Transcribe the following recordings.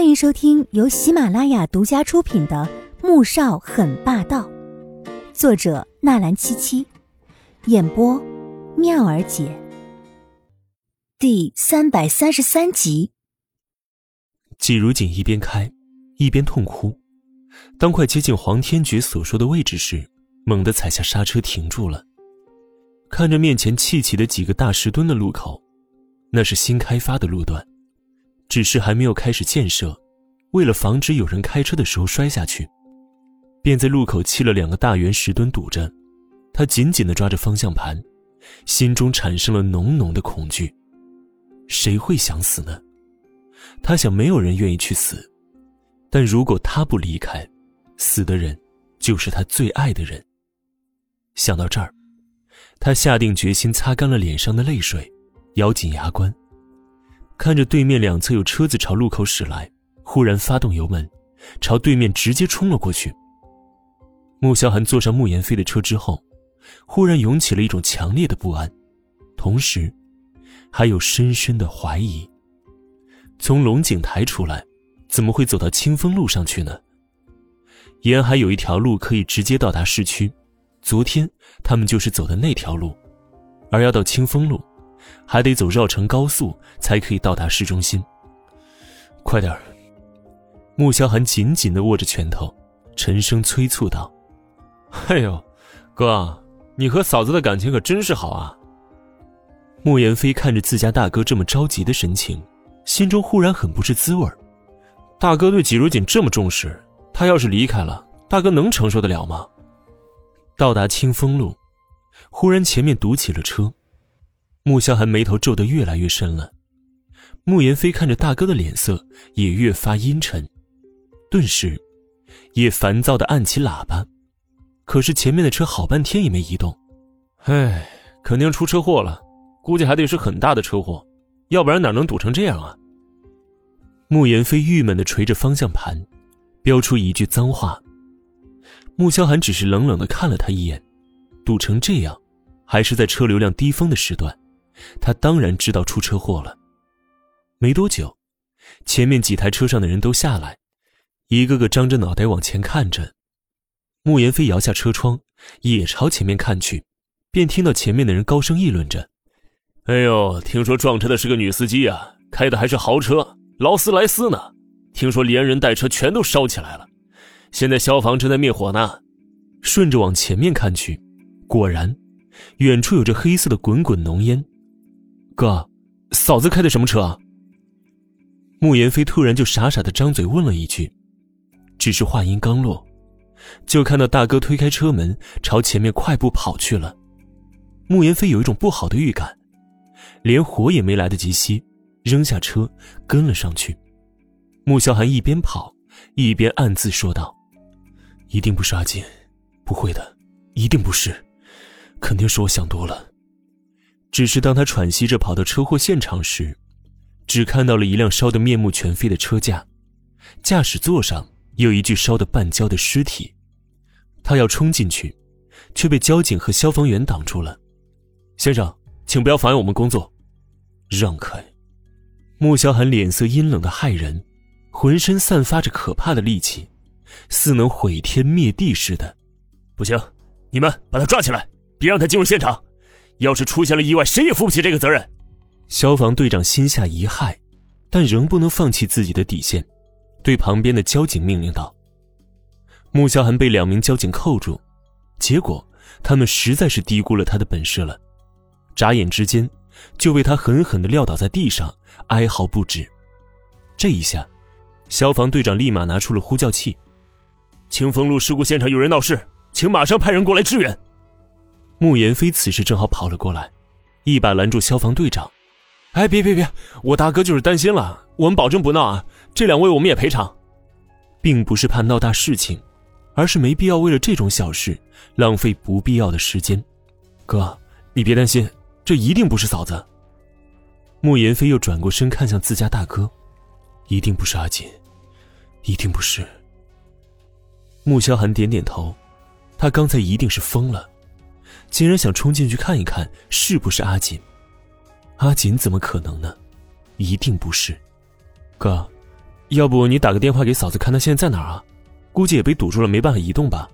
欢迎收听由喜马拉雅独家出品的《穆少很霸道》，作者纳兰七七，演播妙儿姐。第三百三十三集。季如锦一边开，一边痛哭。当快接近黄天觉所说的位置时，猛地踩下刹车停住了。看着面前砌起的几个大石墩的路口，那是新开发的路段。只是还没有开始建设，为了防止有人开车的时候摔下去，便在路口砌了两个大圆石墩堵着。他紧紧地抓着方向盘，心中产生了浓浓的恐惧。谁会想死呢？他想，没有人愿意去死。但如果他不离开，死的人就是他最爱的人。想到这儿，他下定决心，擦干了脸上的泪水，咬紧牙关。看着对面两侧有车子朝路口驶来，忽然发动油门，朝对面直接冲了过去。穆萧寒坐上穆言飞的车之后，忽然涌起了一种强烈的不安，同时，还有深深的怀疑。从龙井台出来，怎么会走到清风路上去呢？沿海有一条路可以直接到达市区，昨天他们就是走的那条路，而要到清风路。还得走绕城高速才可以到达市中心。快点儿！穆萧寒紧紧的握着拳头，沉声催促道：“哎呦，哥，你和嫂子的感情可真是好啊！”穆言飞看着自家大哥这么着急的神情，心中忽然很不是滋味大哥对季如锦这么重视，他要是离开了，大哥能承受得了吗？到达清风路，忽然前面堵起了车。穆萧寒眉头皱得越来越深了，穆言飞看着大哥的脸色也越发阴沉，顿时也烦躁的按起喇叭。可是前面的车好半天也没移动，唉，肯定出车祸了，估计还得是很大的车祸，要不然哪能堵成这样啊？穆言飞郁闷的捶着方向盘，飙出一句脏话。穆萧寒只是冷冷的看了他一眼，堵成这样，还是在车流量低峰的时段。他当然知道出车祸了。没多久，前面几台车上的人都下来，一个个张着脑袋往前看着。穆言飞摇下车窗，也朝前面看去，便听到前面的人高声议论着：“哎呦，听说撞车的是个女司机啊，开的还是豪车劳斯莱斯呢。听说连人带车全都烧起来了，现在消防正在灭火呢。”顺着往前面看去，果然，远处有着黑色的滚滚浓烟。哥，嫂子开的什么车？穆言飞突然就傻傻的张嘴问了一句，只是话音刚落，就看到大哥推开车门朝前面快步跑去了。穆言飞有一种不好的预感，连火也没来得及熄，扔下车跟了上去。穆萧寒一边跑一边暗自说道：“一定不是阿锦，不会的，一定不是，肯定是我想多了。”只是当他喘息着跑到车祸现场时，只看到了一辆烧得面目全非的车架，驾驶座上有一具烧得半焦的尸体。他要冲进去，却被交警和消防员挡住了。先生，请不要妨碍我们工作，让开！穆萧寒脸色阴冷的骇人，浑身散发着可怕的戾气，似能毁天灭地似的。不行，你们把他抓起来，别让他进入现场。要是出现了意外，谁也负不起这个责任。消防队长心下一骇，但仍不能放弃自己的底线，对旁边的交警命令道：“穆萧寒被两名交警扣住，结果他们实在是低估了他的本事了，眨眼之间就被他狠狠地撂倒在地上，哀嚎不止。这一下，消防队长立马拿出了呼叫器：“清风路事故现场有人闹事，请马上派人过来支援。”穆言飞此时正好跑了过来，一把拦住消防队长：“哎，别别别，我大哥就是担心了，我们保证不闹啊！这两位我们也赔偿，并不是怕闹大事情，而是没必要为了这种小事浪费不必要的时间。哥，你别担心，这一定不是嫂子。”穆言飞又转过身看向自家大哥：“一定不是阿锦，一定不是。”穆萧寒点点头，他刚才一定是疯了。竟然想冲进去看一看是不是阿锦？阿锦怎么可能呢？一定不是。哥，要不你打个电话给嫂子，看她现在在哪儿啊？估计也被堵住了，没办法移动吧。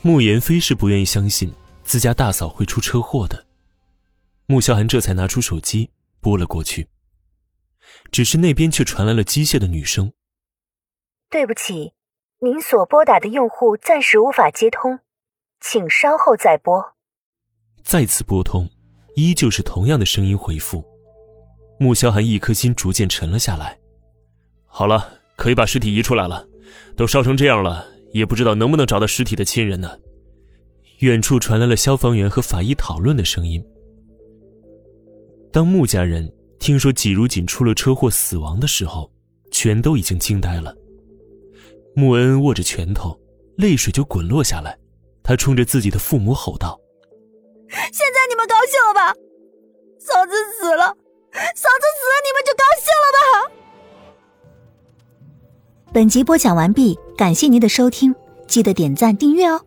慕言非是不愿意相信自家大嫂会出车祸的。穆萧寒这才拿出手机拨了过去，只是那边却传来了机械的女声：“对不起，您所拨打的用户暂时无法接通，请稍后再拨。”再次拨通，依旧是同样的声音回复。穆萧寒一颗心逐渐沉了下来。好了，可以把尸体移出来了，都烧成这样了，也不知道能不能找到尸体的亲人呢。远处传来了消防员和法医讨论的声音。当穆家人听说季如锦出了车祸死亡的时候，全都已经惊呆了。穆恩恩握着拳头，泪水就滚落下来，他冲着自己的父母吼道：“现在你们高兴了吧？嫂子死了，嫂子死了，你们就高兴了吧？”本集播讲完毕，感谢您的收听，记得点赞订阅哦。